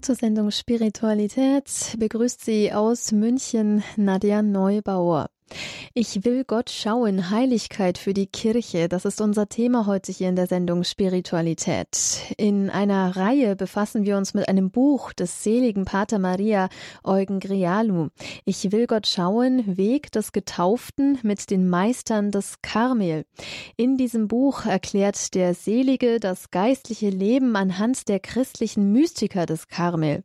Zur Sendung Spiritualität begrüßt sie aus München Nadja Neubauer. Ich will Gott schauen, Heiligkeit für die Kirche. Das ist unser Thema heute hier in der Sendung Spiritualität. In einer Reihe befassen wir uns mit einem Buch des seligen Pater Maria Eugen Grialu. Ich will Gott schauen, Weg des Getauften mit den Meistern des Karmel. In diesem Buch erklärt der Selige das geistliche Leben anhand der christlichen Mystiker des Karmel.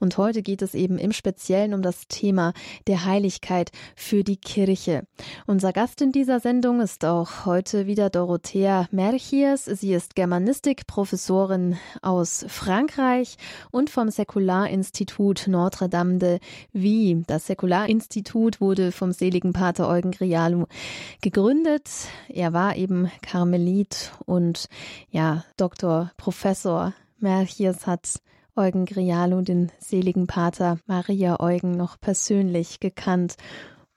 Und heute geht es eben im Speziellen um das Thema der Heiligkeit für die Kirche. Kirche. Unser Gast in dieser Sendung ist auch heute wieder Dorothea Merchiers. Sie ist Germanistikprofessorin aus Frankreich und vom Säkularinstitut Notre Dame de Vie. Das Säkularinstitut wurde vom seligen Pater Eugen Grialu gegründet. Er war eben Karmelit und ja, Doktor, Professor Merchiers hat Eugen Grialu, den seligen Pater Maria Eugen, noch persönlich gekannt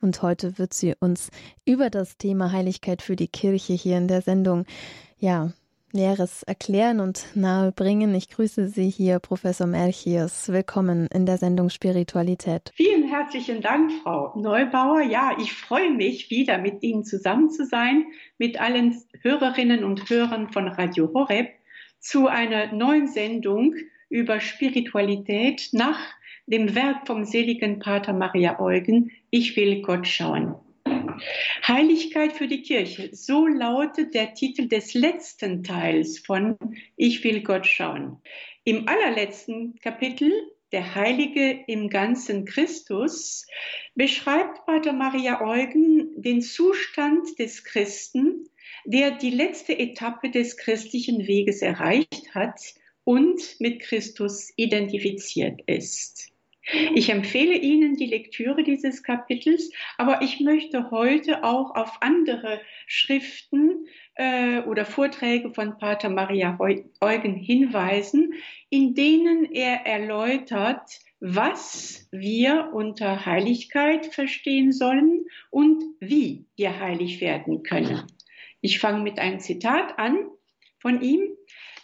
und heute wird sie uns über das Thema Heiligkeit für die Kirche hier in der Sendung, ja, Näheres erklären und nahebringen. Ich grüße Sie hier, Professor Melchius. Willkommen in der Sendung Spiritualität. Vielen herzlichen Dank, Frau Neubauer. Ja, ich freue mich, wieder mit Ihnen zusammen zu sein, mit allen Hörerinnen und Hörern von Radio Horeb zu einer neuen Sendung über Spiritualität nach dem Werk vom seligen Pater Maria Eugen, Ich will Gott schauen. Heiligkeit für die Kirche, so lautet der Titel des letzten Teils von Ich will Gott schauen. Im allerletzten Kapitel, der Heilige im ganzen Christus, beschreibt Pater Maria Eugen den Zustand des Christen, der die letzte Etappe des christlichen Weges erreicht hat und mit Christus identifiziert ist. Ich empfehle Ihnen die Lektüre dieses Kapitels, aber ich möchte heute auch auf andere Schriften äh, oder Vorträge von Pater Maria Eugen hinweisen, in denen er erläutert, was wir unter Heiligkeit verstehen sollen und wie wir heilig werden können. Ich fange mit einem Zitat an von ihm.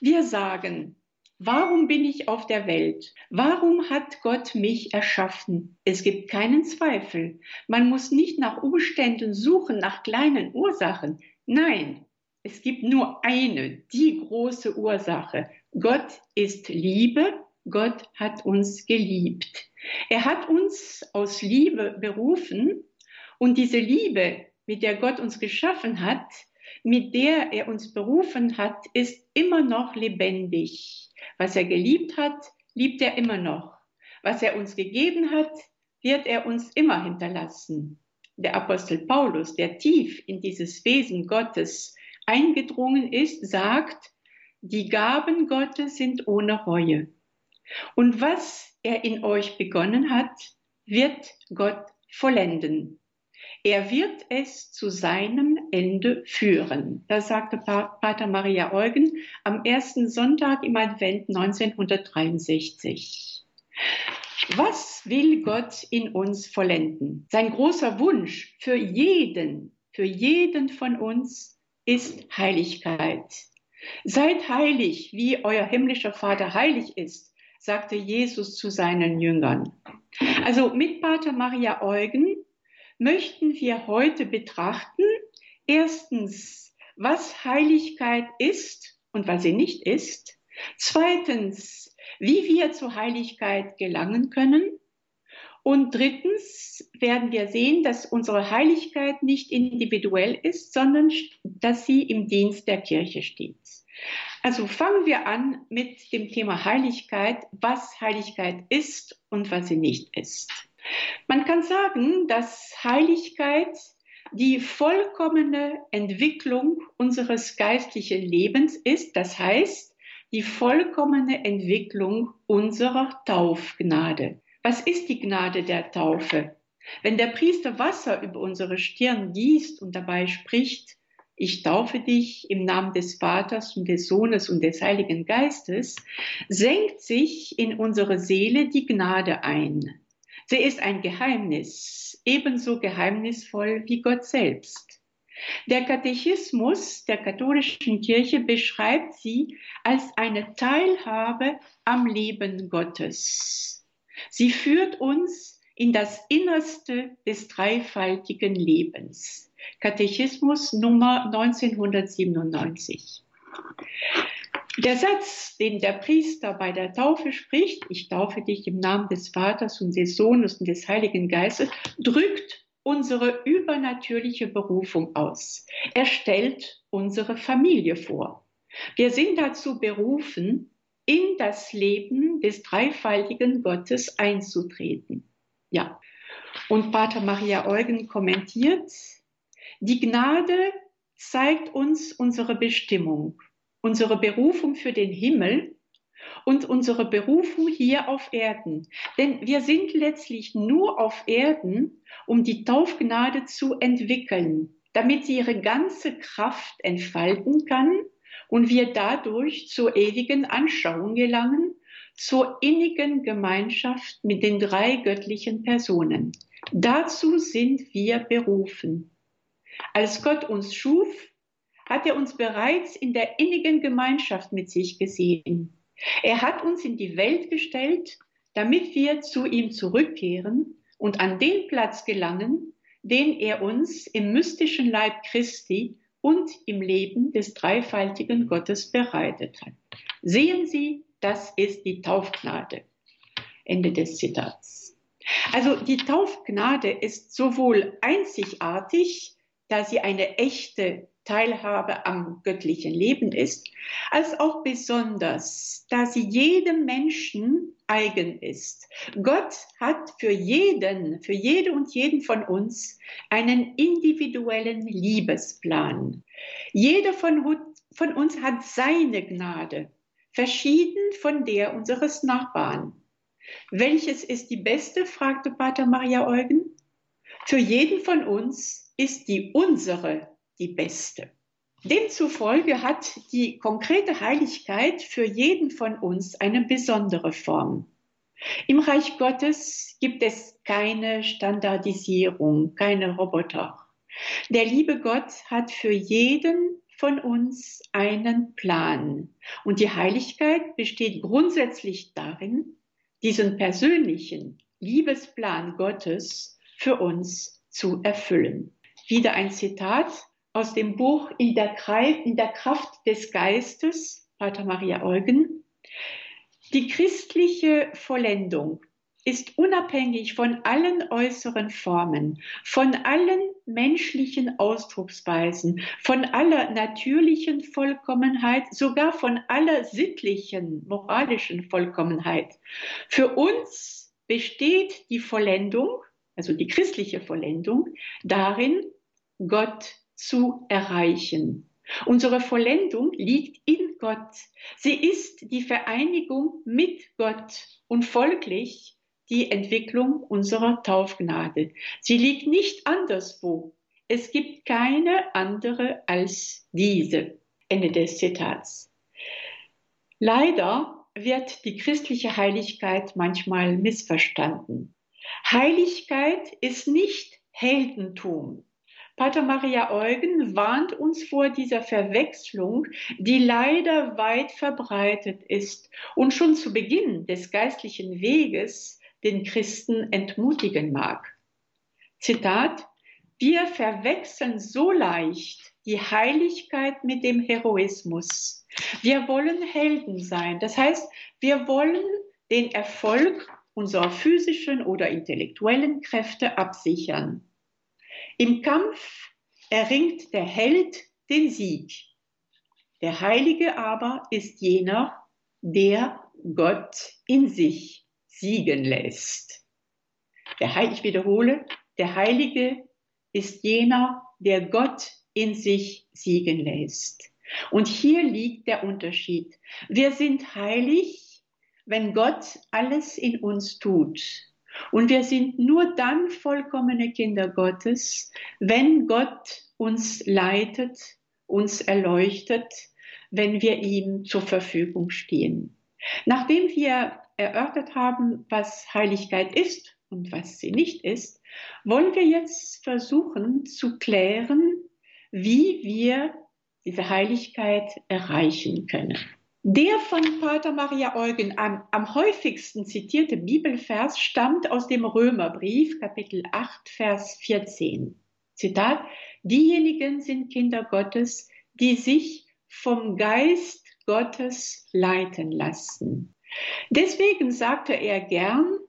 Wir sagen, Warum bin ich auf der Welt? Warum hat Gott mich erschaffen? Es gibt keinen Zweifel. Man muss nicht nach Umständen suchen, nach kleinen Ursachen. Nein, es gibt nur eine, die große Ursache. Gott ist Liebe. Gott hat uns geliebt. Er hat uns aus Liebe berufen und diese Liebe, mit der Gott uns geschaffen hat, mit der er uns berufen hat, ist immer noch lebendig. Was er geliebt hat, liebt er immer noch. Was er uns gegeben hat, wird er uns immer hinterlassen. Der Apostel Paulus, der tief in dieses Wesen Gottes eingedrungen ist, sagt, die Gaben Gottes sind ohne Reue. Und was er in euch begonnen hat, wird Gott vollenden. Er wird es zu seinem Ende führen. Das sagte Pater Maria Eugen am ersten Sonntag im Advent 1963. Was will Gott in uns vollenden? Sein großer Wunsch für jeden, für jeden von uns ist Heiligkeit. Seid heilig, wie euer himmlischer Vater heilig ist, sagte Jesus zu seinen Jüngern. Also mit Pater Maria Eugen möchten wir heute betrachten. Erstens, was Heiligkeit ist und was sie nicht ist. Zweitens, wie wir zur Heiligkeit gelangen können. Und drittens werden wir sehen, dass unsere Heiligkeit nicht individuell ist, sondern dass sie im Dienst der Kirche steht. Also fangen wir an mit dem Thema Heiligkeit, was Heiligkeit ist und was sie nicht ist. Man kann sagen, dass Heiligkeit die vollkommene Entwicklung unseres geistlichen Lebens ist, das heißt die vollkommene Entwicklung unserer Taufgnade. Was ist die Gnade der Taufe? Wenn der Priester Wasser über unsere Stirn gießt und dabei spricht, ich taufe dich im Namen des Vaters und des Sohnes und des Heiligen Geistes, senkt sich in unsere Seele die Gnade ein. Sie ist ein Geheimnis, ebenso geheimnisvoll wie Gott selbst. Der Katechismus der katholischen Kirche beschreibt sie als eine Teilhabe am Leben Gottes. Sie führt uns in das Innerste des dreifaltigen Lebens. Katechismus Nummer 1997. Der Satz, den der Priester bei der Taufe spricht, ich taufe dich im Namen des Vaters und des Sohnes und des Heiligen Geistes, drückt unsere übernatürliche Berufung aus. Er stellt unsere Familie vor. Wir sind dazu berufen, in das Leben des dreifaltigen Gottes einzutreten. Ja. Und Pater Maria Eugen kommentiert, die Gnade zeigt uns unsere Bestimmung unsere Berufung für den Himmel und unsere Berufung hier auf Erden. Denn wir sind letztlich nur auf Erden, um die Taufgnade zu entwickeln, damit sie ihre ganze Kraft entfalten kann und wir dadurch zur ewigen Anschauung gelangen, zur innigen Gemeinschaft mit den drei göttlichen Personen. Dazu sind wir berufen. Als Gott uns schuf, hat er uns bereits in der innigen Gemeinschaft mit sich gesehen. Er hat uns in die Welt gestellt, damit wir zu ihm zurückkehren und an den Platz gelangen, den er uns im mystischen Leib Christi und im Leben des dreifaltigen Gottes bereitet hat. Sehen Sie, das ist die Taufgnade. Ende des Zitats. Also die Taufgnade ist sowohl einzigartig, da sie eine echte Teilhabe am göttlichen Leben ist, als auch besonders, da sie jedem Menschen eigen ist. Gott hat für jeden, für jede und jeden von uns einen individuellen Liebesplan. Jeder von, von uns hat seine Gnade, verschieden von der unseres Nachbarn. Welches ist die beste? fragte Pater Maria Eugen. Für jeden von uns ist die unsere die beste. Demzufolge hat die konkrete Heiligkeit für jeden von uns eine besondere Form. Im Reich Gottes gibt es keine Standardisierung, keine Roboter. Der liebe Gott hat für jeden von uns einen Plan. Und die Heiligkeit besteht grundsätzlich darin, diesen persönlichen Liebesplan Gottes für uns zu erfüllen. Wieder ein Zitat aus dem Buch In der, Kraft des Geistes, Pater Maria Eugen. Die christliche Vollendung ist unabhängig von allen äußeren Formen, von allen menschlichen Ausdrucksweisen, von aller natürlichen Vollkommenheit, sogar von aller sittlichen, moralischen Vollkommenheit. Für uns besteht die Vollendung, also die christliche Vollendung, darin, Gott zu erreichen. Unsere Vollendung liegt in Gott. Sie ist die Vereinigung mit Gott und folglich die Entwicklung unserer Taufgnade. Sie liegt nicht anderswo. Es gibt keine andere als diese. Ende des Zitats. Leider wird die christliche Heiligkeit manchmal missverstanden. Heiligkeit ist nicht Heldentum. Pater Maria Eugen warnt uns vor dieser Verwechslung, die leider weit verbreitet ist und schon zu Beginn des geistlichen Weges den Christen entmutigen mag. Zitat, wir verwechseln so leicht die Heiligkeit mit dem Heroismus. Wir wollen Helden sein. Das heißt, wir wollen den Erfolg unserer physischen oder intellektuellen Kräfte absichern. Im Kampf erringt der Held den Sieg. Der Heilige aber ist jener, der Gott in sich siegen lässt. Ich wiederhole, der Heilige ist jener, der Gott in sich siegen lässt. Und hier liegt der Unterschied. Wir sind heilig, wenn Gott alles in uns tut. Und wir sind nur dann vollkommene Kinder Gottes, wenn Gott uns leitet, uns erleuchtet, wenn wir ihm zur Verfügung stehen. Nachdem wir erörtert haben, was Heiligkeit ist und was sie nicht ist, wollen wir jetzt versuchen zu klären, wie wir diese Heiligkeit erreichen können. Der von Pater Maria Eugen am, am häufigsten zitierte Bibelvers stammt aus dem Römerbrief, Kapitel 8, Vers 14. Zitat, diejenigen sind Kinder Gottes, die sich vom Geist Gottes leiten lassen. Deswegen sagte er gern,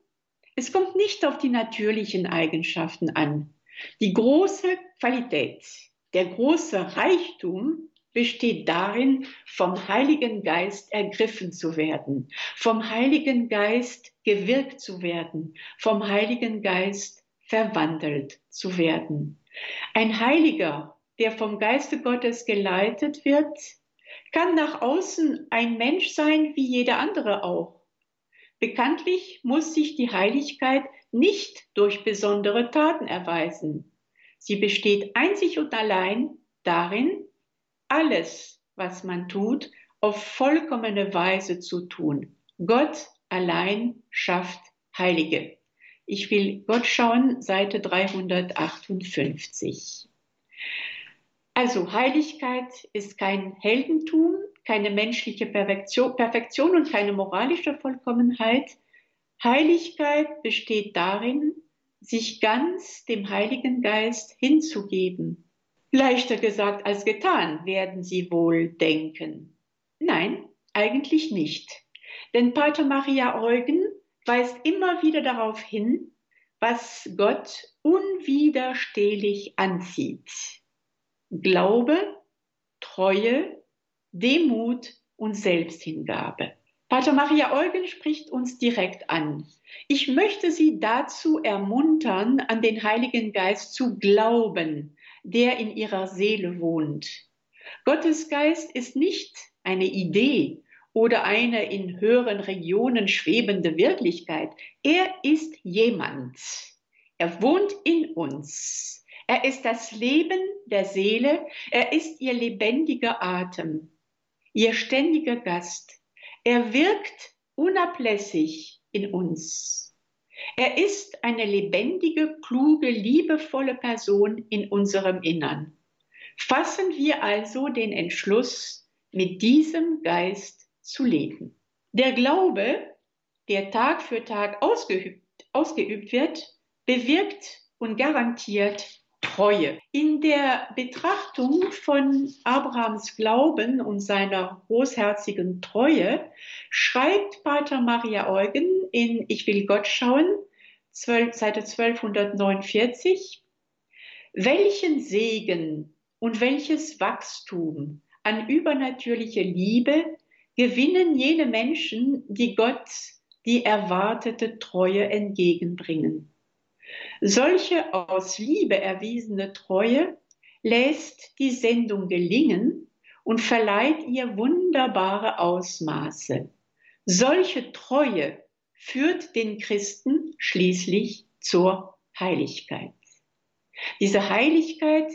es kommt nicht auf die natürlichen Eigenschaften an. Die große Qualität, der große Reichtum besteht darin, vom Heiligen Geist ergriffen zu werden, vom Heiligen Geist gewirkt zu werden, vom Heiligen Geist verwandelt zu werden. Ein Heiliger, der vom Geiste Gottes geleitet wird, kann nach außen ein Mensch sein wie jeder andere auch. Bekanntlich muss sich die Heiligkeit nicht durch besondere Taten erweisen. Sie besteht einzig und allein darin, alles, was man tut, auf vollkommene Weise zu tun. Gott allein schafft Heilige. Ich will Gott schauen, Seite 358. Also Heiligkeit ist kein Heldentum, keine menschliche Perfektion, und keine moralische Vollkommenheit. Heiligkeit besteht darin, sich ganz dem Heiligen Geist hinzugeben, Leichter gesagt als getan, werden Sie wohl denken. Nein, eigentlich nicht. Denn Pater Maria Eugen weist immer wieder darauf hin, was Gott unwiderstehlich anzieht. Glaube, Treue, Demut und Selbsthingabe. Pater Maria Eugen spricht uns direkt an. Ich möchte Sie dazu ermuntern, an den Heiligen Geist zu glauben, der in ihrer Seele wohnt. Gottes Geist ist nicht eine Idee oder eine in höheren Regionen schwebende Wirklichkeit. Er ist jemand. Er wohnt in uns. Er ist das Leben der Seele. Er ist ihr lebendiger Atem, ihr ständiger Gast. Er wirkt unablässig in uns. Er ist eine lebendige, kluge, liebevolle Person in unserem Innern. Fassen wir also den Entschluss, mit diesem Geist zu leben. Der Glaube, der Tag für Tag ausgeübt, ausgeübt wird, bewirkt und garantiert Treue. In der Betrachtung von Abrahams Glauben und seiner großherzigen Treue schreibt Pater Maria Eugen in Ich will Gott schauen, 12, Seite 1249, welchen Segen und welches Wachstum an übernatürliche Liebe gewinnen jene Menschen, die Gott die erwartete Treue entgegenbringen. Solche aus Liebe erwiesene Treue lässt die Sendung gelingen und verleiht ihr wunderbare Ausmaße. Solche Treue führt den Christen schließlich zur Heiligkeit. Diese Heiligkeit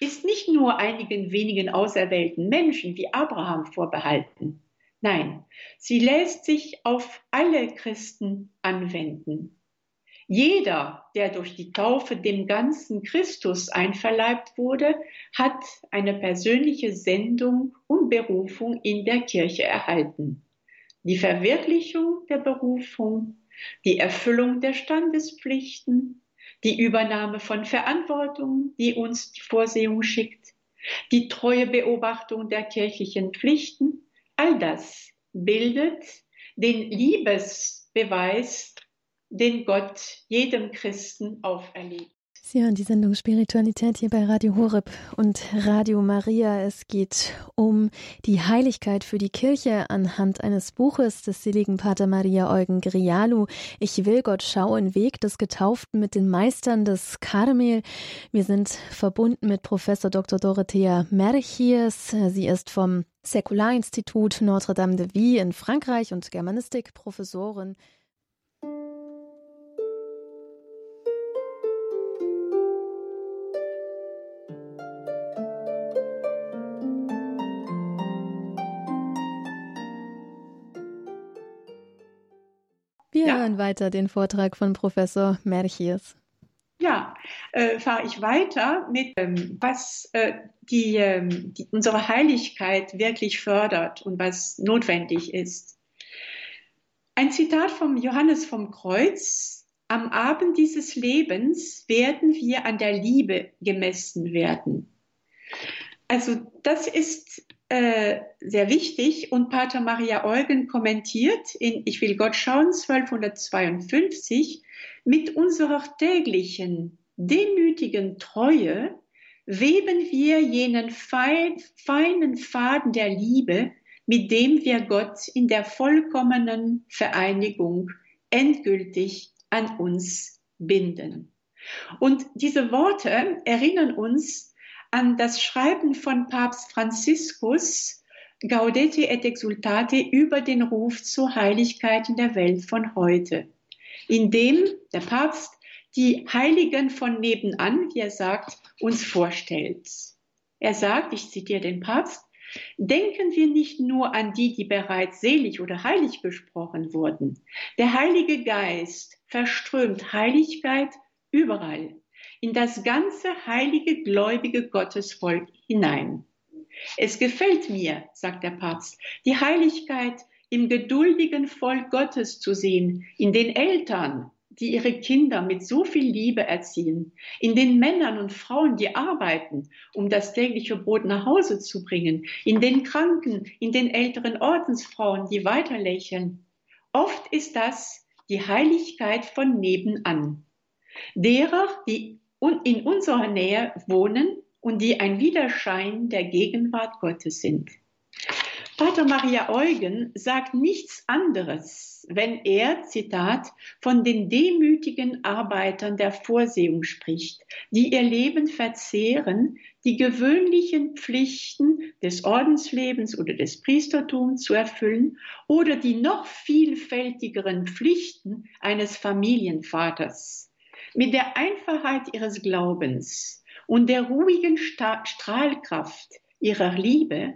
ist nicht nur einigen wenigen auserwählten Menschen wie Abraham vorbehalten. Nein, sie lässt sich auf alle Christen anwenden. Jeder, der durch die Taufe dem ganzen Christus einverleibt wurde, hat eine persönliche Sendung und Berufung in der Kirche erhalten. Die Verwirklichung der Berufung, die Erfüllung der Standespflichten, die Übernahme von Verantwortung, die uns die Vorsehung schickt, die treue Beobachtung der kirchlichen Pflichten, all das bildet den Liebesbeweis den Gott jedem Christen auferlegt. Sie hören die Sendung Spiritualität hier bei Radio Horeb und Radio Maria. Es geht um die Heiligkeit für die Kirche anhand eines Buches des seligen Pater Maria Eugen Grialu. Ich will Gott schauen, Weg des Getauften mit den Meistern des Karmel. Wir sind verbunden mit Professor Dr. Dorothea Merchies. Sie ist vom Säkularinstitut Notre Dame de Vie in Frankreich und Germanistikprofessorin. Hören weiter den Vortrag von Professor Merchies. Ja, äh, fahre ich weiter mit, ähm, was äh, die, ähm, die, unsere Heiligkeit wirklich fördert und was notwendig ist. Ein Zitat vom Johannes vom Kreuz. Am Abend dieses Lebens werden wir an der Liebe gemessen werden. Also das ist äh, sehr wichtig und Pater Maria Eugen kommentiert in Ich will Gott schauen 1252 mit unserer täglichen, demütigen Treue weben wir jenen feinen Faden der Liebe, mit dem wir Gott in der vollkommenen Vereinigung endgültig an uns binden. Und diese Worte erinnern uns an das Schreiben von Papst Franziskus Gaudete et Exultate über den Ruf zur Heiligkeit in der Welt von heute indem der Papst die Heiligen von nebenan, wie er sagt, uns vorstellt. Er sagt, ich zitiere den Papst, denken wir nicht nur an die, die bereits selig oder heilig gesprochen wurden. Der Heilige Geist verströmt Heiligkeit überall, in das ganze heilige, gläubige Gottesvolk hinein. Es gefällt mir, sagt der Papst, die Heiligkeit im geduldigen Volk Gottes zu sehen, in den Eltern, die ihre Kinder mit so viel Liebe erziehen, in den Männern und Frauen, die arbeiten, um das tägliche Brot nach Hause zu bringen, in den Kranken, in den älteren Ordensfrauen, die weiter lächeln. Oft ist das die Heiligkeit von nebenan. Derer, die in unserer Nähe wohnen und die ein Widerschein der Gegenwart Gottes sind. Pater Maria Eugen sagt nichts anderes, wenn er, Zitat, von den demütigen Arbeitern der Vorsehung spricht, die ihr Leben verzehren, die gewöhnlichen Pflichten des Ordenslebens oder des Priestertums zu erfüllen oder die noch vielfältigeren Pflichten eines Familienvaters. Mit der Einfachheit ihres Glaubens und der ruhigen Strahlkraft ihrer Liebe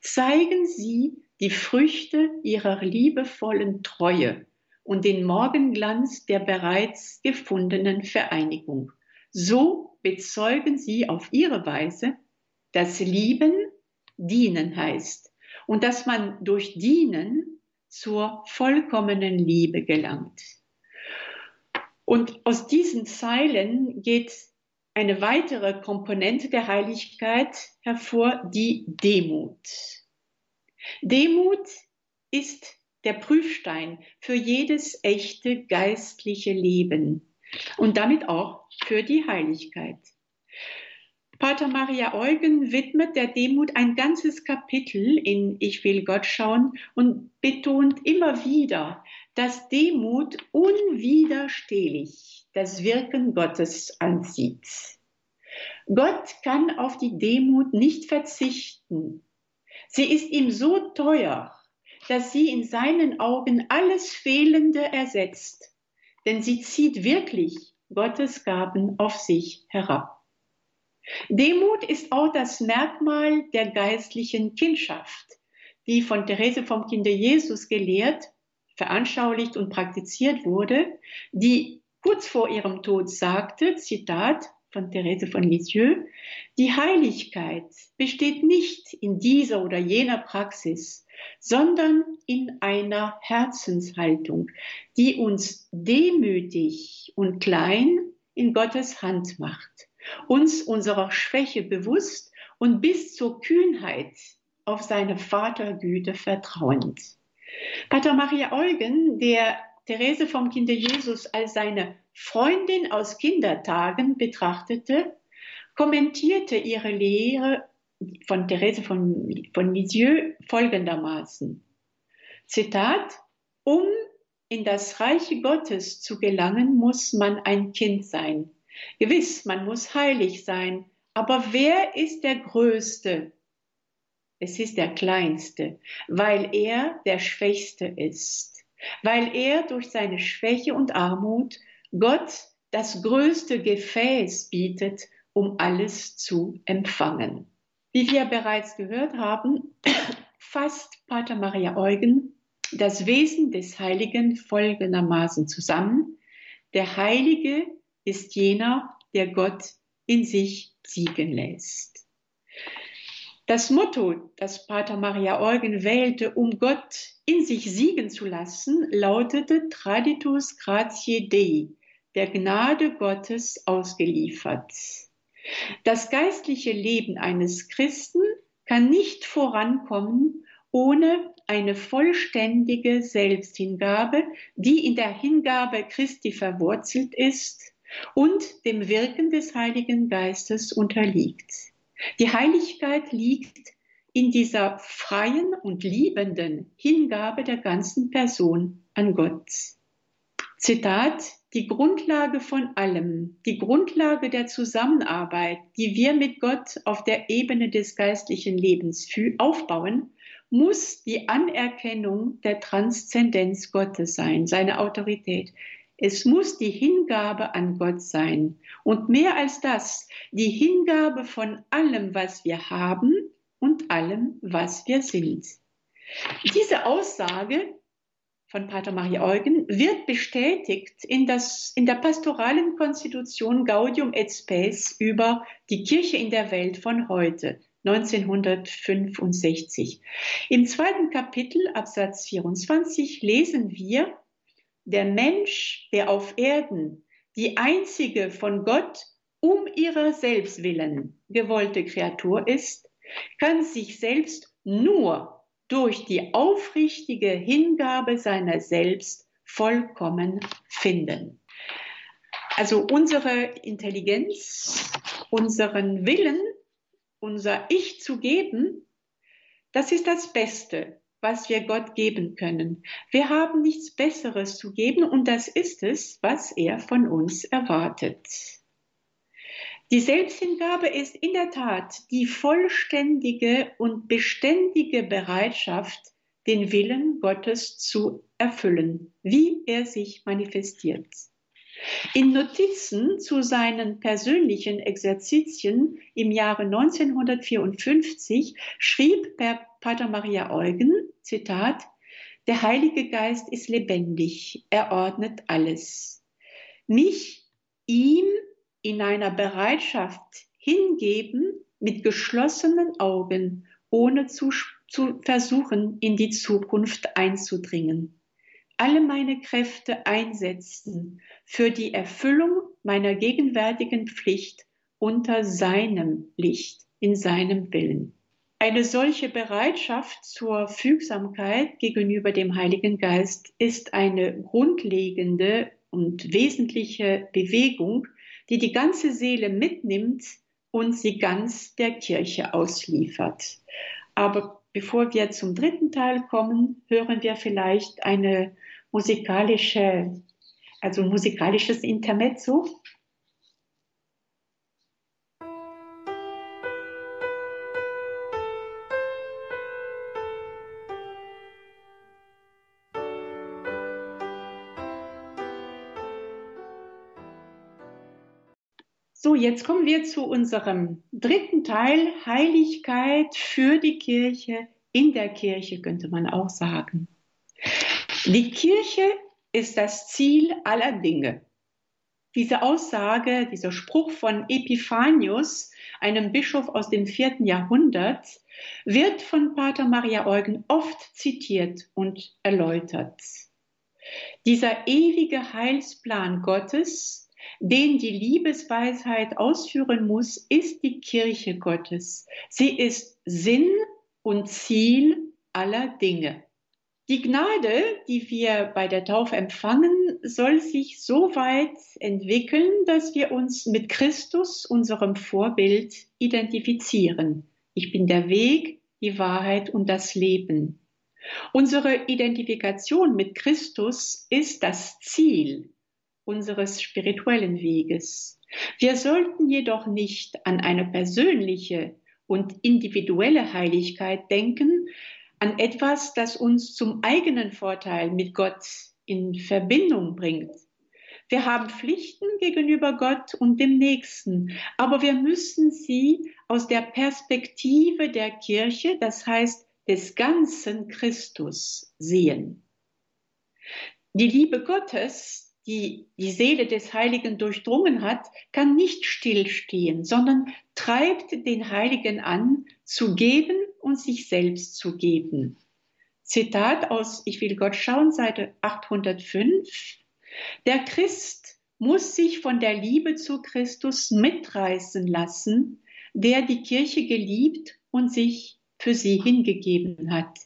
zeigen sie die Früchte ihrer liebevollen Treue und den Morgenglanz der bereits gefundenen Vereinigung. So bezeugen sie auf ihre Weise, dass Lieben dienen heißt und dass man durch Dienen zur vollkommenen Liebe gelangt. Und aus diesen Zeilen geht eine weitere Komponente der Heiligkeit hervor, die Demut. Demut ist der Prüfstein für jedes echte geistliche Leben und damit auch für die Heiligkeit. Pater Maria Eugen widmet der Demut ein ganzes Kapitel in Ich will Gott schauen und betont immer wieder, dass Demut unwiderstehlich das Wirken Gottes anzieht. Gott kann auf die Demut nicht verzichten. Sie ist ihm so teuer, dass sie in seinen Augen alles Fehlende ersetzt, denn sie zieht wirklich Gottes Gaben auf sich herab. Demut ist auch das Merkmal der geistlichen Kindschaft, die von Therese vom Kinde Jesus gelehrt, veranschaulicht und praktiziert wurde, die kurz vor ihrem Tod sagte, Zitat, von Therese von Lisieux, die Heiligkeit besteht nicht in dieser oder jener Praxis, sondern in einer Herzenshaltung, die uns demütig und klein in Gottes Hand macht, uns unserer Schwäche bewusst und bis zur Kühnheit auf seine Vatergüte vertrauend. Pater Maria Eugen, der Therese vom Kinde Jesus als seine Freundin aus Kindertagen betrachtete, kommentierte ihre Lehre von Therese von, von Lisieux folgendermaßen. Zitat, um in das Reich Gottes zu gelangen, muss man ein Kind sein. Gewiss, man muss heilig sein, aber wer ist der Größte? Es ist der Kleinste, weil er der Schwächste ist weil er durch seine Schwäche und Armut Gott das größte Gefäß bietet, um alles zu empfangen. Wie wir bereits gehört haben, fasst Pater Maria Eugen das Wesen des Heiligen folgendermaßen zusammen. Der Heilige ist jener, der Gott in sich siegen lässt. Das Motto, das Pater Maria Eugen wählte, um Gott in sich siegen zu lassen, lautete Traditus gratiae Dei, der Gnade Gottes ausgeliefert. Das geistliche Leben eines Christen kann nicht vorankommen ohne eine vollständige Selbsthingabe, die in der Hingabe Christi verwurzelt ist und dem Wirken des Heiligen Geistes unterliegt. Die Heiligkeit liegt in dieser freien und liebenden Hingabe der ganzen Person an Gott. Zitat, die Grundlage von allem, die Grundlage der Zusammenarbeit, die wir mit Gott auf der Ebene des geistlichen Lebens aufbauen, muss die Anerkennung der Transzendenz Gottes sein, seine Autorität. Es muss die Hingabe an Gott sein. Und mehr als das, die Hingabe von allem, was wir haben und allem, was wir sind. Diese Aussage von Pater Maria Eugen wird bestätigt in, das, in der pastoralen Konstitution Gaudium et Spes über die Kirche in der Welt von heute, 1965. Im zweiten Kapitel, Absatz 24, lesen wir, der Mensch, der auf Erden die einzige von Gott um ihrer selbst willen gewollte Kreatur ist, kann sich selbst nur durch die aufrichtige Hingabe seiner selbst vollkommen finden. Also unsere Intelligenz, unseren Willen, unser Ich zu geben, das ist das Beste, was wir Gott geben können. Wir haben nichts Besseres zu geben und das ist es, was er von uns erwartet. Die Selbsthingabe ist in der Tat die vollständige und beständige Bereitschaft, den Willen Gottes zu erfüllen, wie er sich manifestiert. In Notizen zu seinen persönlichen Exerzitien im Jahre 1954 schrieb Pater Maria Eugen, Zitat, der Heilige Geist ist lebendig, er ordnet alles. Mich, ihm in einer Bereitschaft hingeben mit geschlossenen Augen, ohne zu, zu versuchen, in die Zukunft einzudringen. Alle meine Kräfte einsetzen für die Erfüllung meiner gegenwärtigen Pflicht unter seinem Licht, in seinem Willen. Eine solche Bereitschaft zur Fügsamkeit gegenüber dem Heiligen Geist ist eine grundlegende und wesentliche Bewegung, die die ganze Seele mitnimmt und sie ganz der Kirche ausliefert. Aber bevor wir zum dritten Teil kommen, hören wir vielleicht eine musikalische, also musikalisches Intermezzo jetzt kommen wir zu unserem dritten Teil, Heiligkeit für die Kirche, in der Kirche könnte man auch sagen. Die Kirche ist das Ziel aller Dinge. Diese Aussage, dieser Spruch von Epiphanius, einem Bischof aus dem vierten Jahrhundert, wird von Pater Maria Eugen oft zitiert und erläutert. Dieser ewige Heilsplan Gottes den die Liebesweisheit ausführen muss, ist die Kirche Gottes. Sie ist Sinn und Ziel aller Dinge. Die Gnade, die wir bei der Taufe empfangen, soll sich so weit entwickeln, dass wir uns mit Christus, unserem Vorbild, identifizieren. Ich bin der Weg, die Wahrheit und das Leben. Unsere Identifikation mit Christus ist das Ziel unseres spirituellen Weges. Wir sollten jedoch nicht an eine persönliche und individuelle Heiligkeit denken, an etwas, das uns zum eigenen Vorteil mit Gott in Verbindung bringt. Wir haben Pflichten gegenüber Gott und dem Nächsten, aber wir müssen sie aus der Perspektive der Kirche, das heißt des ganzen Christus, sehen. Die Liebe Gottes die die Seele des Heiligen durchdrungen hat, kann nicht stillstehen, sondern treibt den Heiligen an, zu geben und sich selbst zu geben. Zitat aus Ich will Gott schauen, Seite 805. Der Christ muss sich von der Liebe zu Christus mitreißen lassen, der die Kirche geliebt und sich für sie hingegeben hat.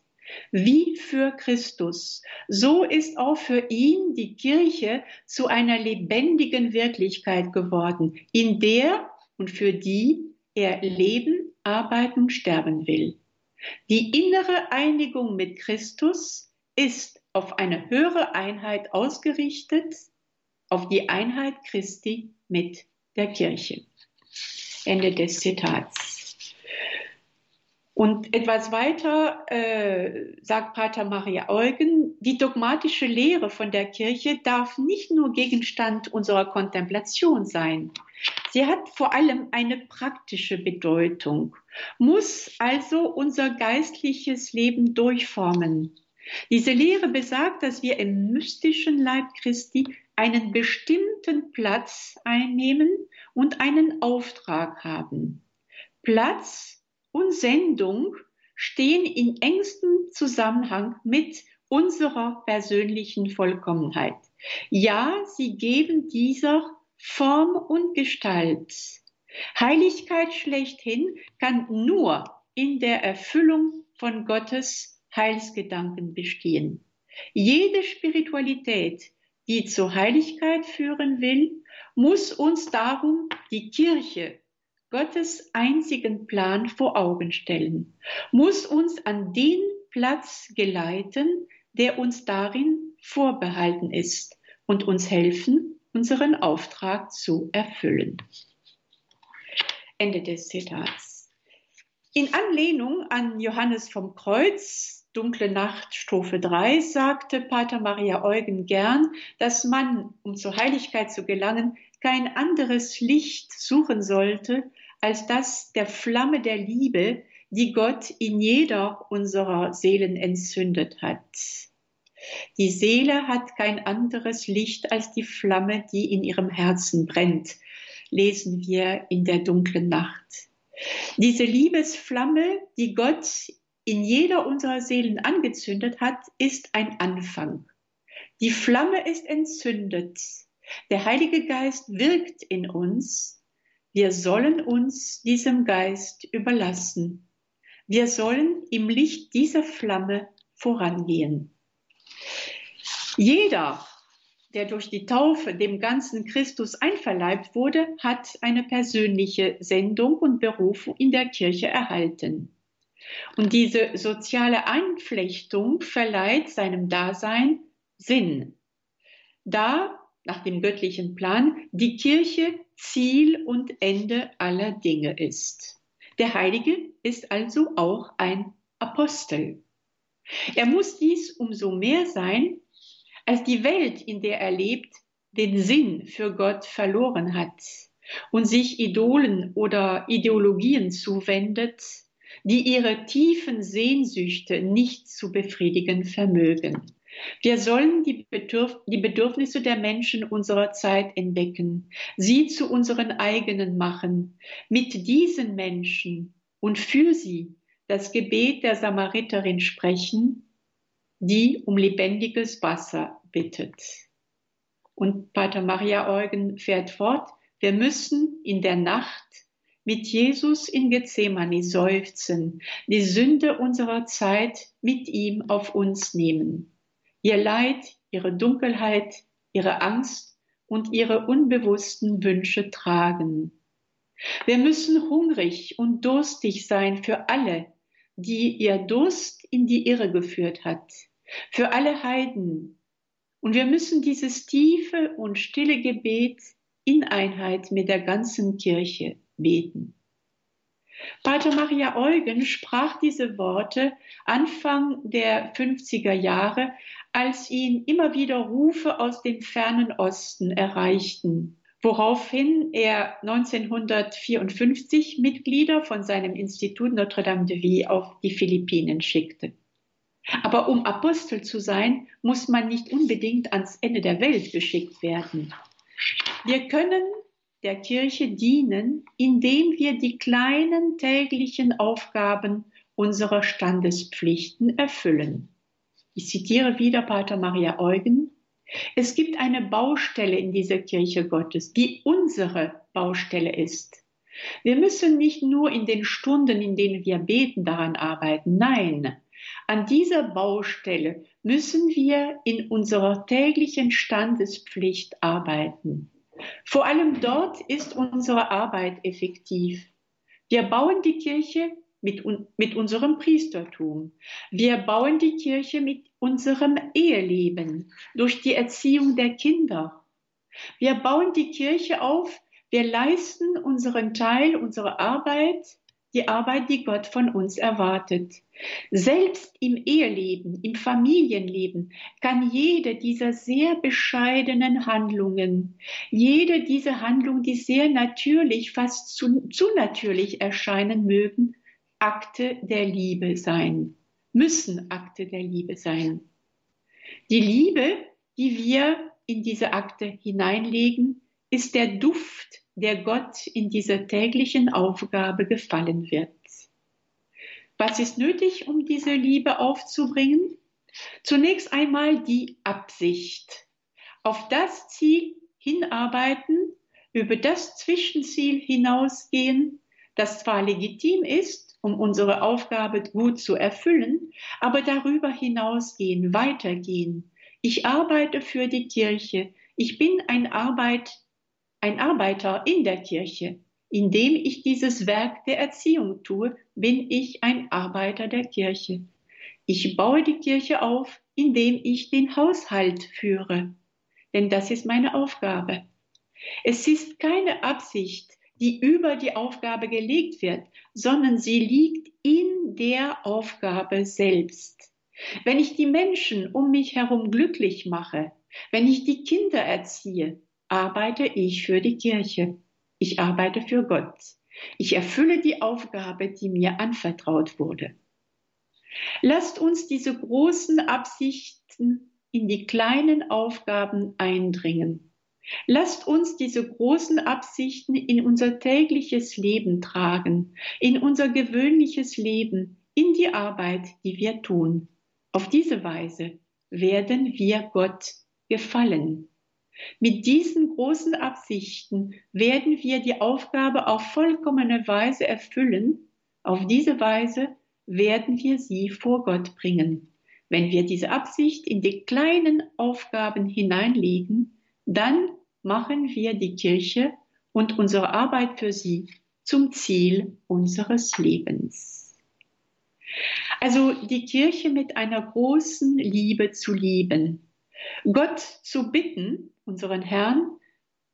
Wie für Christus, so ist auch für ihn die Kirche zu einer lebendigen Wirklichkeit geworden, in der und für die er leben, arbeiten, sterben will. Die innere Einigung mit Christus ist auf eine höhere Einheit ausgerichtet, auf die Einheit Christi mit der Kirche. Ende des Zitats. Und etwas weiter äh, sagt Pater Maria Eugen, die dogmatische Lehre von der Kirche darf nicht nur Gegenstand unserer Kontemplation sein. Sie hat vor allem eine praktische Bedeutung, muss also unser geistliches Leben durchformen. Diese Lehre besagt, dass wir im mystischen Leib Christi einen bestimmten Platz einnehmen und einen Auftrag haben. Platz und Sendung stehen in engstem Zusammenhang mit unserer persönlichen Vollkommenheit. Ja, sie geben dieser Form und Gestalt. Heiligkeit schlechthin kann nur in der Erfüllung von Gottes Heilsgedanken bestehen. Jede Spiritualität, die zur Heiligkeit führen will, muss uns darum die Kirche, Gottes einzigen Plan vor Augen stellen, muss uns an den Platz geleiten, der uns darin vorbehalten ist und uns helfen, unseren Auftrag zu erfüllen. Ende des Zitats. In Anlehnung an Johannes vom Kreuz Dunkle Nacht, Strophe 3, sagte Pater Maria Eugen gern, dass man, um zur Heiligkeit zu gelangen, kein anderes Licht suchen sollte, als das der Flamme der Liebe, die Gott in jeder unserer Seelen entzündet hat. Die Seele hat kein anderes Licht als die Flamme, die in ihrem Herzen brennt, lesen wir in der dunklen Nacht. Diese Liebesflamme, die Gott in jeder unserer Seelen angezündet hat, ist ein Anfang. Die Flamme ist entzündet. Der Heilige Geist wirkt in uns. Wir sollen uns diesem Geist überlassen. Wir sollen im Licht dieser Flamme vorangehen. Jeder, der durch die Taufe dem ganzen Christus einverleibt wurde, hat eine persönliche Sendung und Berufung in der Kirche erhalten. Und diese soziale Einflechtung verleiht seinem Dasein Sinn. Da, nach dem göttlichen Plan, die Kirche Ziel und Ende aller Dinge ist. Der Heilige ist also auch ein Apostel. Er muss dies umso mehr sein, als die Welt, in der er lebt, den Sinn für Gott verloren hat und sich Idolen oder Ideologien zuwendet, die ihre tiefen Sehnsüchte nicht zu befriedigen vermögen. Wir sollen die, Bedürf die Bedürfnisse der Menschen unserer Zeit entdecken, sie zu unseren eigenen machen, mit diesen Menschen und für sie das Gebet der Samariterin sprechen, die um lebendiges Wasser bittet. Und Pater Maria Eugen fährt fort, wir müssen in der Nacht mit Jesus in Gethsemane seufzen, die Sünde unserer Zeit mit ihm auf uns nehmen. Ihr Leid, ihre Dunkelheit, ihre Angst und ihre unbewussten Wünsche tragen. Wir müssen hungrig und durstig sein für alle, die ihr Durst in die Irre geführt hat, für alle Heiden. Und wir müssen dieses tiefe und stille Gebet in Einheit mit der ganzen Kirche beten. Pater Maria Eugen sprach diese Worte Anfang der 50er Jahre, als ihn immer wieder Rufe aus dem fernen Osten erreichten, woraufhin er 1954 Mitglieder von seinem Institut Notre-Dame de Vie auf die Philippinen schickte. Aber um Apostel zu sein, muss man nicht unbedingt ans Ende der Welt geschickt werden. Wir können der Kirche dienen, indem wir die kleinen täglichen Aufgaben unserer Standespflichten erfüllen. Ich zitiere wieder Pater Maria Eugen. Es gibt eine Baustelle in dieser Kirche Gottes, die unsere Baustelle ist. Wir müssen nicht nur in den Stunden, in denen wir beten, daran arbeiten. Nein, an dieser Baustelle müssen wir in unserer täglichen Standespflicht arbeiten. Vor allem dort ist unsere Arbeit effektiv. Wir bauen die Kirche mit, mit unserem Priestertum. Wir bauen die Kirche mit unserem Eheleben, durch die Erziehung der Kinder. Wir bauen die Kirche auf, wir leisten unseren Teil, unsere Arbeit, die Arbeit, die Gott von uns erwartet. Selbst im Eheleben, im Familienleben kann jede dieser sehr bescheidenen Handlungen, jede dieser Handlungen, die sehr natürlich, fast zu, zu natürlich erscheinen mögen, Akte der Liebe sein, müssen Akte der Liebe sein. Die Liebe, die wir in diese Akte hineinlegen, ist der Duft, der Gott in dieser täglichen Aufgabe gefallen wird. Was ist nötig, um diese Liebe aufzubringen? Zunächst einmal die Absicht. Auf das Ziel hinarbeiten, über das Zwischenziel hinausgehen, das zwar legitim ist, um unsere Aufgabe gut zu erfüllen, aber darüber hinausgehen, weitergehen. Ich arbeite für die Kirche. Ich bin ein, Arbeit, ein Arbeiter in der Kirche. Indem ich dieses Werk der Erziehung tue, bin ich ein Arbeiter der Kirche. Ich baue die Kirche auf, indem ich den Haushalt führe. Denn das ist meine Aufgabe. Es ist keine Absicht, die über die Aufgabe gelegt wird, sondern sie liegt in der Aufgabe selbst. Wenn ich die Menschen um mich herum glücklich mache, wenn ich die Kinder erziehe, arbeite ich für die Kirche. Ich arbeite für Gott. Ich erfülle die Aufgabe, die mir anvertraut wurde. Lasst uns diese großen Absichten in die kleinen Aufgaben eindringen. Lasst uns diese großen Absichten in unser tägliches Leben tragen, in unser gewöhnliches Leben, in die Arbeit, die wir tun. Auf diese Weise werden wir Gott gefallen. Mit diesen großen Absichten werden wir die Aufgabe auf vollkommene Weise erfüllen. Auf diese Weise werden wir sie vor Gott bringen. Wenn wir diese Absicht in die kleinen Aufgaben hineinlegen, dann machen wir die Kirche und unsere Arbeit für sie zum Ziel unseres Lebens. Also die Kirche mit einer großen Liebe zu lieben, Gott zu bitten, unseren Herrn,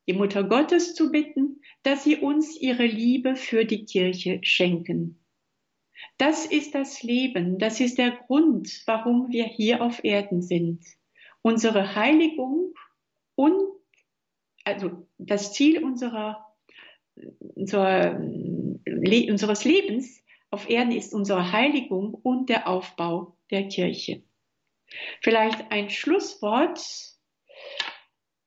die Mutter Gottes zu bitten, dass sie uns ihre Liebe für die Kirche schenken. Das ist das Leben, das ist der Grund, warum wir hier auf Erden sind. Unsere Heiligung und also das Ziel unserer, unserer, unseres Lebens auf Erden ist unsere Heiligung und der Aufbau der Kirche. Vielleicht ein Schlusswort.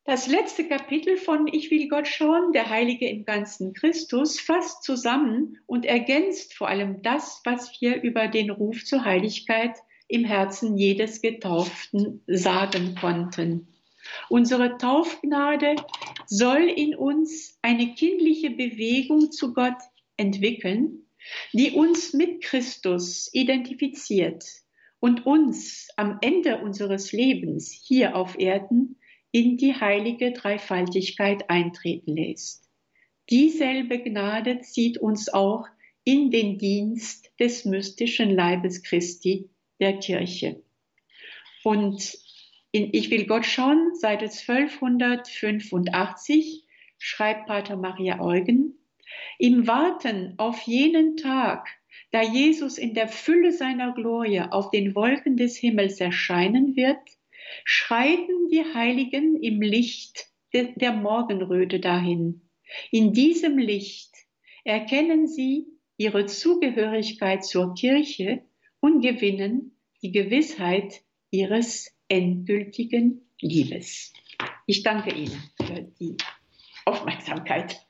Das letzte Kapitel von Ich will Gott schauen, der Heilige im ganzen Christus, fasst zusammen und ergänzt vor allem das, was wir über den Ruf zur Heiligkeit im Herzen jedes Getauften sagen konnten. Unsere Taufgnade soll in uns eine kindliche Bewegung zu Gott entwickeln, die uns mit Christus identifiziert und uns am Ende unseres Lebens hier auf Erden in die heilige Dreifaltigkeit eintreten lässt. Dieselbe Gnade zieht uns auch in den Dienst des mystischen Leibes Christi der Kirche. Und in Ich will Gott schauen, Seite 1285, schreibt Pater Maria Eugen, im Warten auf jenen Tag, da Jesus in der Fülle seiner Glorie auf den Wolken des Himmels erscheinen wird, schreiten die Heiligen im Licht der Morgenröte dahin. In diesem Licht erkennen sie ihre Zugehörigkeit zur Kirche und gewinnen die Gewissheit ihres endgültigen Liebes. Ich danke Ihnen für die Aufmerksamkeit.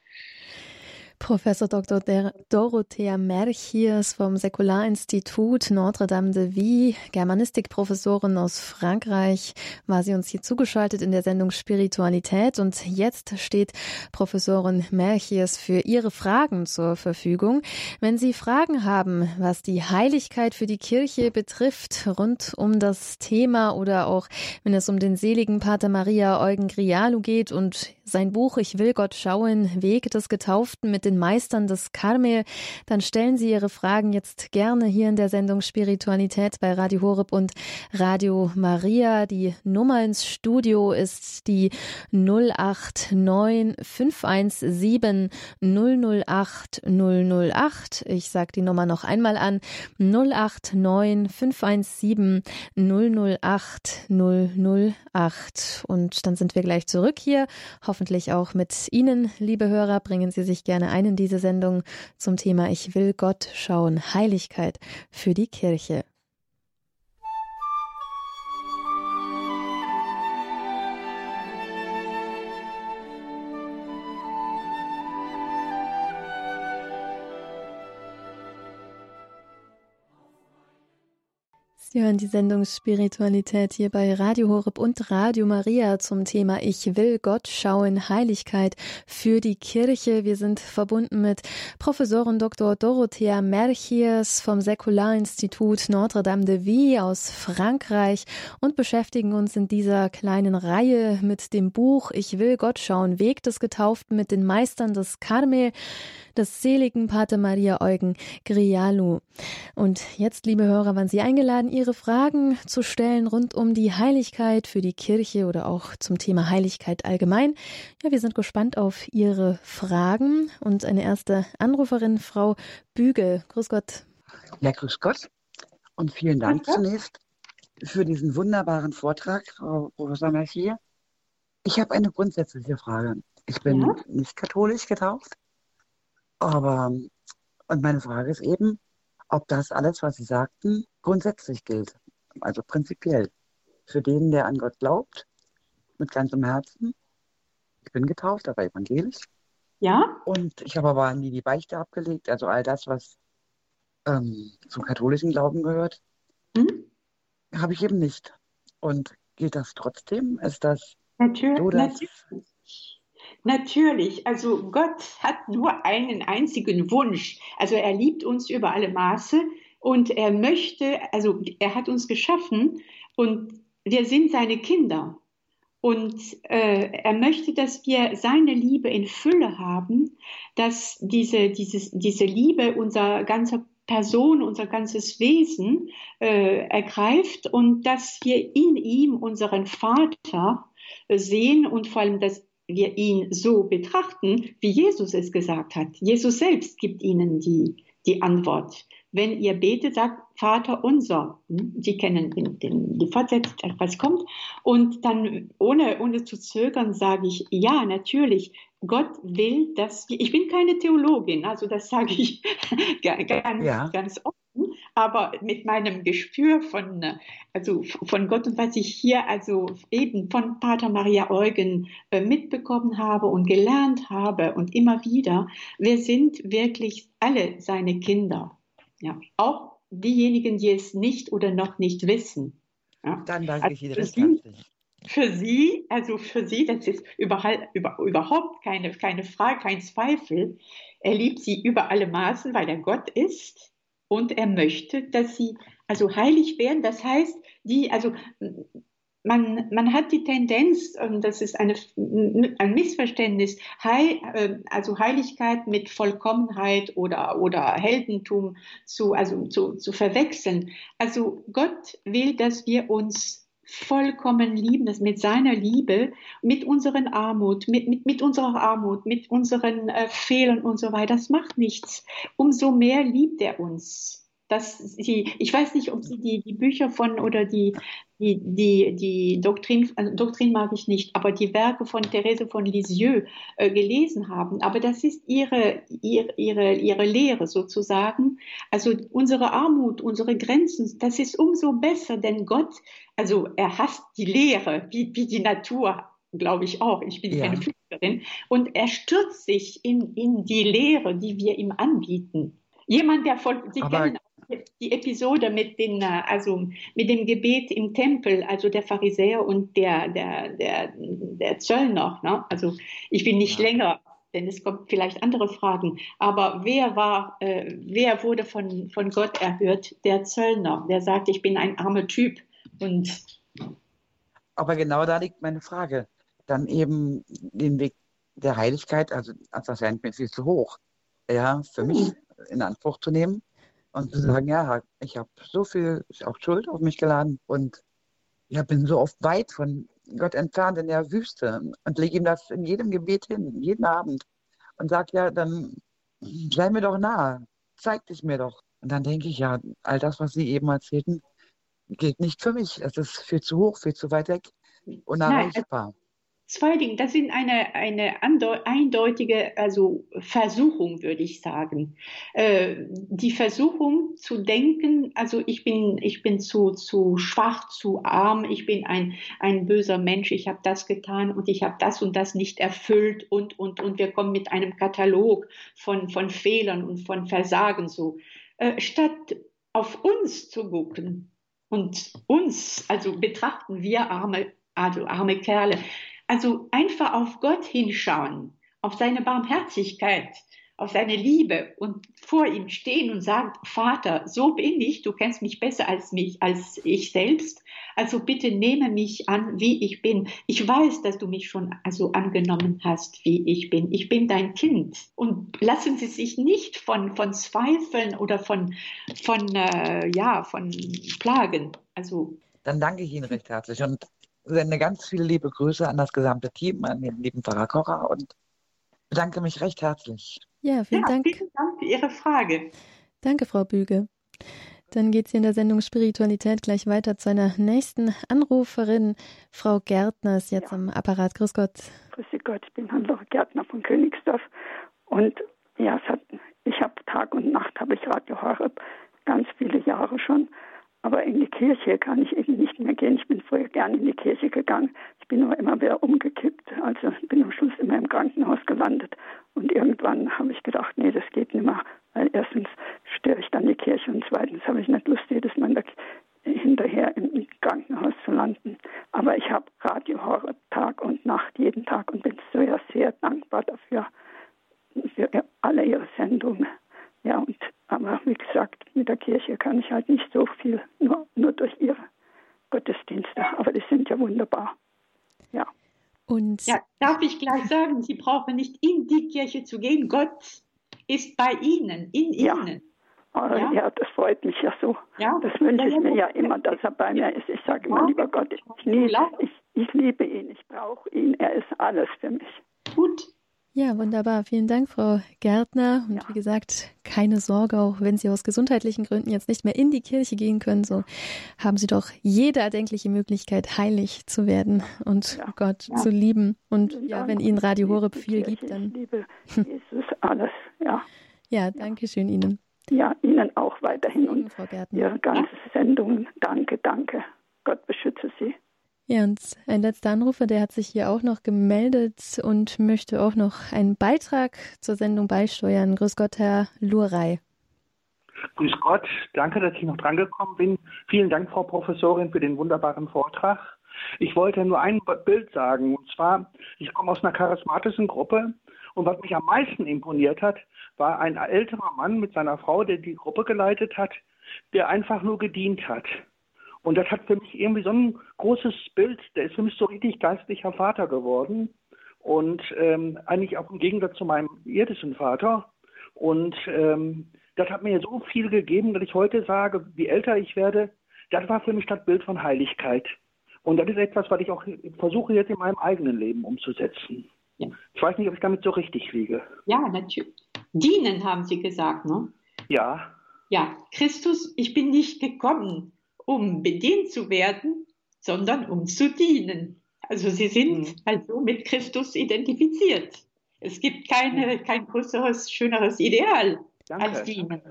Professor Dr. Dorothea Merchiers vom Säkularinstitut Notre-Dame de Vie, Germanistikprofessorin aus Frankreich, war sie uns hier zugeschaltet in der Sendung Spiritualität. Und jetzt steht Professorin Merchiers für Ihre Fragen zur Verfügung. Wenn Sie Fragen haben, was die Heiligkeit für die Kirche betrifft, rund um das Thema oder auch wenn es um den seligen Pater Maria Eugen Grialu geht und sein Buch Ich will Gott schauen, Weg des Getauften mit den Meistern des Karmel, dann stellen Sie Ihre Fragen jetzt gerne hier in der Sendung Spiritualität bei Radio Horeb und Radio Maria. Die Nummer ins Studio ist die 089 517 008 008. Ich sage die Nummer noch einmal an. 089 517 008 008. Und dann sind wir gleich zurück hier hoffentlich auch mit Ihnen, liebe Hörer. Bringen Sie sich gerne ein in diese Sendung zum Thema Ich will Gott schauen, Heiligkeit für die Kirche. Sie hören die Sendung Spiritualität hier bei Radio Horeb und Radio Maria zum Thema Ich will Gott schauen, Heiligkeit für die Kirche. Wir sind verbunden mit Professorin Dr. Dorothea Merchiers vom Säkularinstitut Notre-Dame de Vie aus Frankreich und beschäftigen uns in dieser kleinen Reihe mit dem Buch Ich will Gott schauen, Weg des Getauften mit den Meistern des Karmel des seligen Pater Maria Eugen Grialu. Und jetzt, liebe Hörer, waren Sie eingeladen, Ihre Fragen zu stellen rund um die Heiligkeit für die Kirche oder auch zum Thema Heiligkeit allgemein. Ja, wir sind gespannt auf Ihre Fragen und eine erste Anruferin, Frau Bügel. Grüß Gott. Ja, grüß Gott. Und vielen Dank zunächst für diesen wunderbaren Vortrag, Frau Professor Mercier. Ich habe eine grundsätzliche Frage. Ich bin ja? nicht katholisch getauft, aber, und meine Frage ist eben, ob das alles, was Sie sagten, grundsätzlich gilt. Also prinzipiell. Für den, der an Gott glaubt, mit ganzem Herzen. Ich bin getauft, aber evangelisch. Ja. Und ich habe aber nie die Beichte abgelegt, also all das, was ähm, zum katholischen Glauben gehört, hm? habe ich eben nicht. Und gilt das trotzdem? Ist das natürlich, so, dass, natürlich. Natürlich, also Gott hat nur einen einzigen Wunsch. Also er liebt uns über alle Maße und er möchte, also er hat uns geschaffen und wir sind seine Kinder. Und äh, er möchte, dass wir seine Liebe in Fülle haben, dass diese, dieses, diese Liebe unser ganzer Person, unser ganzes Wesen äh, ergreift und dass wir in ihm unseren Vater sehen und vor allem, dass wir ihn so betrachten, wie Jesus es gesagt hat. Jesus selbst gibt ihnen die, die Antwort. Wenn ihr betet, sagt Vater unser. Hm? Sie kennen den, den, die Fortsetzung, was kommt. Und dann, ohne, ohne zu zögern, sage ich, ja, natürlich, Gott will, dass wir, ich bin keine Theologin, also das sage ich ganz, ja. ganz offen, aber mit meinem Gespür von, also von Gott und was ich hier also eben von Pater Maria Eugen äh, mitbekommen habe und gelernt habe und immer wieder, wir sind wirklich alle seine Kinder. Ja, auch diejenigen, die es nicht oder noch nicht wissen. Ja. Dann danke also ich Ihnen recht herzlich. Für Sie, also für Sie, das ist überhaupt, über, überhaupt keine, keine Frage, kein Zweifel. Er liebt Sie über alle Maßen, weil er Gott ist und er möchte, dass sie also heilig werden. Das heißt, die, also man, man hat die Tendenz, und das ist eine, ein Missverständnis, Heil, äh, also Heiligkeit mit Vollkommenheit oder, oder Heldentum zu, also zu, zu verwechseln. Also Gott will, dass wir uns vollkommen lieben, das mit seiner Liebe, mit unseren Armut, mit, mit, mit unserer Armut, mit unseren äh, Fehlern und so weiter, das macht nichts. Umso mehr liebt er uns. Dass sie, ich weiß nicht, ob Sie die, die Bücher von oder die, die, die, die Doktrin, also Doktrin mag ich nicht, aber die Werke von Therese von Lisieux äh, gelesen haben. Aber das ist ihre, ihre, ihre, ihre Lehre sozusagen. Also unsere Armut, unsere Grenzen, das ist umso besser, denn Gott, also er hasst die Lehre, wie, wie die Natur glaube ich auch. Ich bin ja. keine Physikerin. Und er stürzt sich in, in die Lehre, die wir ihm anbieten. Jemand, der voll, Sie Aber kennen die Episode mit, den, äh, also mit dem Gebet im Tempel, also der Pharisäer und der, der, der, der Zöllner. Ne? Also ich will nicht ja. länger, denn es kommt vielleicht andere Fragen. Aber wer war, äh, wer wurde von, von Gott erhört? Der Zöllner, der sagt, ich bin ein armer Typ. Und aber genau da liegt meine Frage. Dann eben den Weg der Heiligkeit, also das erscheint mir viel zu hoch, ja, für mich hm. in Anspruch zu nehmen und zu sagen, ja, ich habe so viel auch Schuld auf mich geladen und ja, bin so oft weit von Gott entfernt in der Wüste und lege ihm das in jedem Gebet hin, jeden Abend und sage, ja, dann sei mir doch nahe, zeig dich mir doch. Und dann denke ich, ja, all das, was Sie eben erzählten, gilt nicht für mich. Es ist viel zu hoch, viel zu weit weg, unerreichbar. Zwei Dinge, das sind eine, eine eindeutige also Versuchung, würde ich sagen. Äh, die Versuchung zu denken, also ich bin, ich bin zu, zu schwach, zu arm, ich bin ein, ein böser Mensch, ich habe das getan und ich habe das und das nicht erfüllt und, und, und wir kommen mit einem Katalog von, von Fehlern und von Versagen so. Äh, statt auf uns zu gucken und uns, also betrachten wir arme, also arme Kerle, also einfach auf Gott hinschauen, auf seine Barmherzigkeit, auf seine Liebe und vor ihm stehen und sagen, Vater, so bin ich, du kennst mich besser als mich, als ich selbst. Also bitte nehme mich an, wie ich bin. Ich weiß, dass du mich schon also angenommen hast, wie ich bin. Ich bin dein Kind. Und lassen Sie sich nicht von, von Zweifeln oder von, von, äh, ja, von Plagen. Also. Dann danke ich Ihnen recht herzlich und sende ganz viele liebe Grüße an das gesamte Team, an den lieben Pfarrer Kocher und bedanke mich recht herzlich. Ja, vielen ja, Dank. Vielen Dank für Ihre Frage. Danke, Frau Büge. Dann geht es hier in der Sendung Spiritualität gleich weiter zu einer nächsten Anruferin. Frau Gärtner ist jetzt ja. am Apparat. Grüß Gott. Grüß Gott, ich bin Hannelore Gärtner von Königsdorf. Und ja, hat, ich habe Tag und Nacht habe ich Radio Horeb, ganz viele Jahre schon. Aber in die Kirche kann ich eben nicht mehr gehen. Ich bin früher gerne in die Kirche gegangen. Ich bin aber immer wieder umgekippt. Also bin am Schluss immer im Krankenhaus gelandet. Und irgendwann habe ich gedacht, nee, das geht nicht mehr. Weil erstens störe ich dann die Kirche und zweitens habe ich nicht Lust, jedes Mal hinterher im Krankenhaus zu landen. Aber ich habe Radio Horror Tag und Nacht, jeden Tag und bin sehr, sehr dankbar dafür, für alle ihre Sendungen. Ja, und aber wie gesagt, mit der Kirche kann ich halt nicht so viel, nur, nur durch ihre Gottesdienste. Aber die sind ja wunderbar. Ja. Und ja, darf ich gleich sagen, Sie brauchen nicht in die Kirche zu gehen. Gott ist bei Ihnen, in ja. Ihnen. Ja. ja. das freut mich ja so. Ja. Das wünsche ich mir ja immer, dass er bei mir ist. Ich sage immer, lieber Gott, ich, liebe, ich, ich liebe ihn, ich brauche ihn, er ist alles für mich. Gut, ja, wunderbar. Vielen Dank, Frau Gärtner. Und ja. wie gesagt, keine Sorge, auch wenn Sie aus gesundheitlichen Gründen jetzt nicht mehr in die Kirche gehen können, so haben Sie doch jede erdenkliche Möglichkeit, heilig zu werden und ja. Gott ja. zu lieben. Und ja, wenn Ihnen Radio Horeb viel gibt, dann. Ich liebe Jesus alles, ja. Ja, danke schön Ihnen. Ja, Ihnen auch weiterhin und Frau Gärtner. Ihre ganze Sendung. Danke, danke. Gott beschütze Sie. Ja, und ein letzter Anrufer, der hat sich hier auch noch gemeldet und möchte auch noch einen Beitrag zur Sendung beisteuern. Grüß Gott, Herr Lurei. Grüß Gott, danke, dass ich noch drangekommen bin. Vielen Dank, Frau Professorin, für den wunderbaren Vortrag. Ich wollte nur ein Bild sagen, und zwar, ich komme aus einer charismatischen Gruppe und was mich am meisten imponiert hat, war ein älterer Mann mit seiner Frau, der die Gruppe geleitet hat, der einfach nur gedient hat. Und das hat für mich irgendwie so ein großes Bild. Der ist für mich so richtig geistlicher Vater geworden. Und ähm, eigentlich auch im Gegensatz zu meinem irdischen Vater. Und ähm, das hat mir so viel gegeben, dass ich heute sage, wie älter ich werde, das war für mich das Bild von Heiligkeit. Und das ist etwas, was ich auch versuche jetzt in meinem eigenen Leben umzusetzen. Ja. Ich weiß nicht, ob ich damit so richtig liege. Ja, natürlich. Dienen haben Sie gesagt, ne? Ja. Ja, Christus, ich bin nicht gekommen, um bedient zu werden, sondern um zu dienen. Also sie sind mhm. also mit Christus identifiziert. Es gibt keine, kein größeres, schöneres Ideal Danke. als dienen.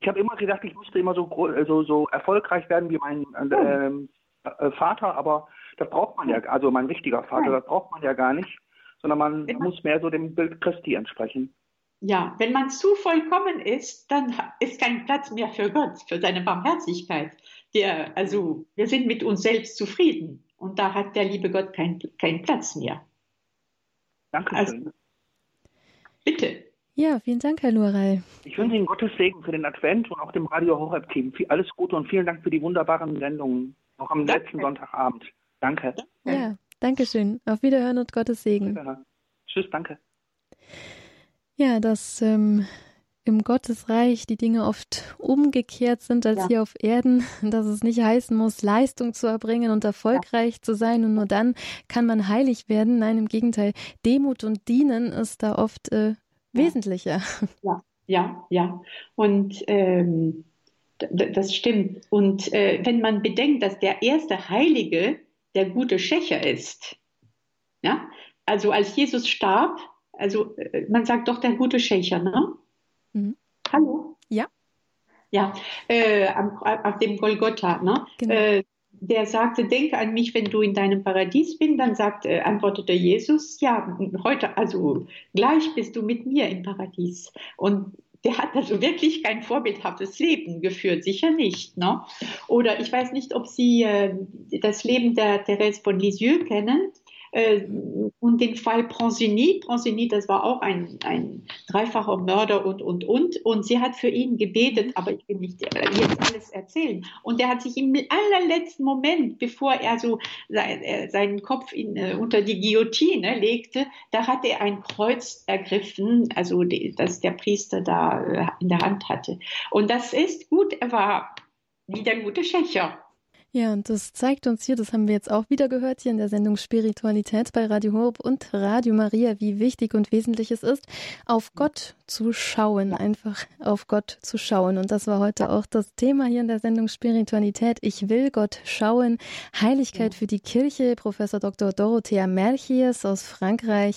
Ich habe immer gedacht, ich müsste immer so, so, so erfolgreich werden wie mein äh, äh, Vater, aber das braucht man ja, also mein richtiger Vater, das braucht man ja gar nicht, sondern man muss mehr so dem Bild Christi entsprechen. Ja, wenn man zu vollkommen ist, dann ist kein Platz mehr für Gott, für seine Barmherzigkeit. Der, also wir sind mit uns selbst zufrieden und da hat der liebe Gott keinen kein Platz mehr. Danke schön. Also, bitte. Ja, vielen Dank, Herr Lurey. Ich wünsche Ihnen Gottes Segen für den Advent und auch dem Radio Horeb-Team. Alles Gute und vielen Dank für die wunderbaren Sendungen, auch am danke. letzten Sonntagabend. Danke. Ja, danke schön. Auf Wiederhören und Gottes Segen. Tschüss, danke. Ja, dass ähm, im Gottesreich die Dinge oft umgekehrt sind als ja. hier auf Erden, dass es nicht heißen muss, Leistung zu erbringen und erfolgreich ja. zu sein und nur dann kann man heilig werden. Nein, im Gegenteil, Demut und Dienen ist da oft äh, wesentlicher. Ja, ja, ja. Und ähm, das stimmt. Und äh, wenn man bedenkt, dass der erste Heilige der gute Schächer ist, ja, also als Jesus starb, also äh, man sagt doch der gute Schächer, ne? Mhm. Hallo? Ja. Ja, äh, auf dem Golgotha, ne? Genau. Äh, der sagte, denke an mich, wenn du in deinem Paradies bist, dann sagt, äh, antwortete Jesus, ja, heute, also gleich bist du mit mir im Paradies. Und der hat also wirklich kein vorbildhaftes Leben geführt, sicher nicht. Ne? Oder ich weiß nicht, ob Sie äh, das Leben der Therese von Lisieux kennen. Äh, und den Fall Pranzini. Pranzini, das war auch ein, ein dreifacher Mörder und, und, und. Und sie hat für ihn gebetet, mhm. aber ich will nicht jetzt alles erzählen. Und der hat sich im allerletzten Moment, bevor er so äh, seinen Kopf in, äh, unter die Guillotine legte, da hat er ein Kreuz ergriffen, also das der Priester da in der Hand hatte. Und das ist gut, er war wie der gute Schächer. Ja, und das zeigt uns hier, das haben wir jetzt auch wieder gehört hier in der Sendung Spiritualität bei Radio Horb und Radio Maria, wie wichtig und wesentlich es ist, auf Gott zu schauen, einfach auf Gott zu schauen. Und das war heute auch das Thema hier in der Sendung Spiritualität. Ich will Gott schauen. Heiligkeit für die Kirche. Professor Dr. Dorothea Merchies aus Frankreich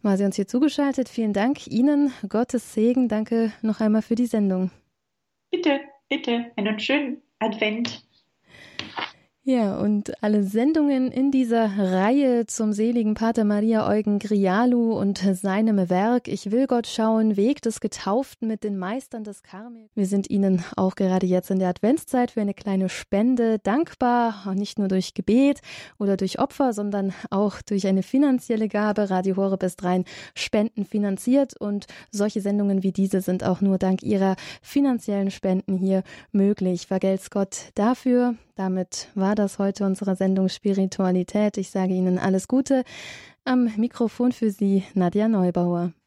war sie uns hier zugeschaltet. Vielen Dank Ihnen. Gottes Segen. Danke noch einmal für die Sendung. Bitte, bitte. Einen schönen Advent. Ja, und alle Sendungen in dieser Reihe zum seligen Pater Maria Eugen Grialu und seinem Werk Ich will Gott schauen, Weg des Getauften mit den Meistern des Karmel. Wir sind Ihnen auch gerade jetzt in der Adventszeit für eine kleine Spende dankbar, nicht nur durch Gebet oder durch Opfer, sondern auch durch eine finanzielle Gabe. Radio Horeb ist rein Spenden finanziert und solche Sendungen wie diese sind auch nur dank Ihrer finanziellen Spenden hier möglich. Vergelt's Gott dafür. Damit war das heute unsere Sendung Spiritualität. Ich sage Ihnen alles Gute. Am Mikrofon für Sie Nadja Neubauer.